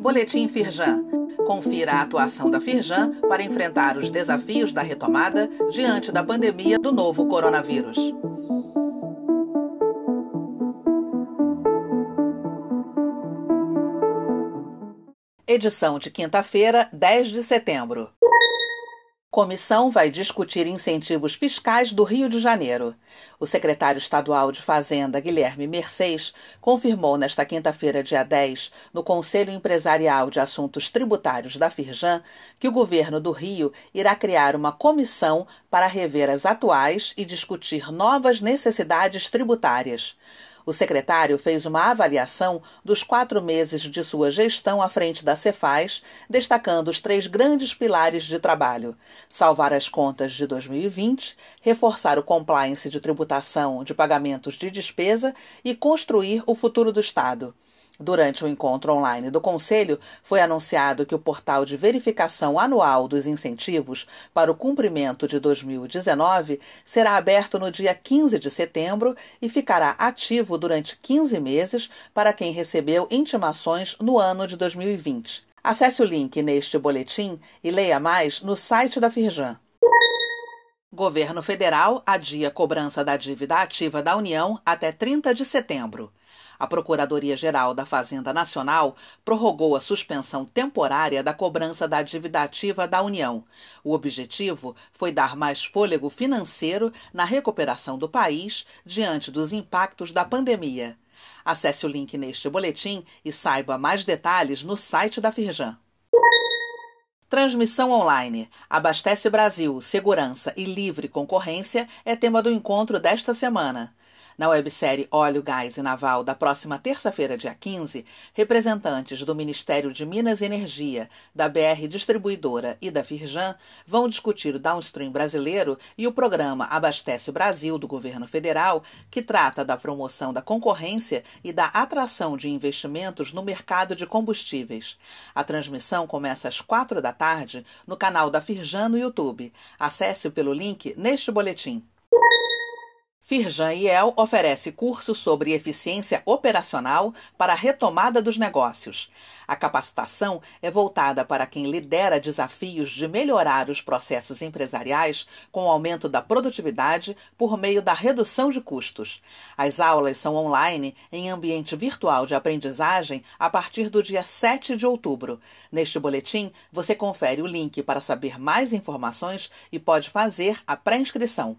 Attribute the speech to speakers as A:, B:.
A: Boletim Firjan. Confira a atuação da Firjan para enfrentar os desafios da retomada diante da pandemia do novo coronavírus. Edição de quinta-feira, 10 de setembro. Comissão vai discutir incentivos fiscais do Rio de Janeiro. O secretário estadual de Fazenda, Guilherme Mercês, confirmou nesta quinta-feira, dia 10, no Conselho Empresarial de Assuntos Tributários da Firjan, que o governo do Rio irá criar uma comissão para rever as atuais e discutir novas necessidades tributárias. O secretário fez uma avaliação dos quatro meses de sua gestão à frente da Cefaz, destacando os três grandes pilares de trabalho: salvar as contas de 2020, reforçar o compliance de tributação de pagamentos de despesa e construir o futuro do Estado. Durante o encontro online do Conselho, foi anunciado que o portal de verificação anual dos incentivos para o cumprimento de 2019 será aberto no dia 15 de setembro e ficará ativo durante 15 meses para quem recebeu intimações no ano de 2020. Acesse o link neste boletim e leia mais no site da Firjan. Governo Federal adia cobrança da dívida ativa da União até 30 de setembro. A Procuradoria-Geral da Fazenda Nacional prorrogou a suspensão temporária da cobrança da dívida ativa da União. O objetivo foi dar mais fôlego financeiro na recuperação do país diante dos impactos da pandemia. Acesse o link neste boletim e saiba mais detalhes no site da Firjan. Transmissão online. Abastece Brasil, segurança e livre concorrência é tema do encontro desta semana. Na websérie Óleo, Gás e Naval da próxima terça-feira, dia 15, representantes do Ministério de Minas e Energia, da BR Distribuidora e da Firjan vão discutir o downstream brasileiro e o programa Abastece o Brasil do governo federal, que trata da promoção da concorrência e da atração de investimentos no mercado de combustíveis. A transmissão começa às quatro da tarde no canal da Firjan no YouTube. Acesse pelo link neste boletim. Firjan IEL oferece curso sobre eficiência operacional para a retomada dos negócios. A capacitação é voltada para quem lidera desafios de melhorar os processos empresariais com o aumento da produtividade por meio da redução de custos. As aulas são online em ambiente virtual de aprendizagem a partir do dia 7 de outubro. Neste boletim, você confere o link para saber mais informações e pode fazer a pré-inscrição.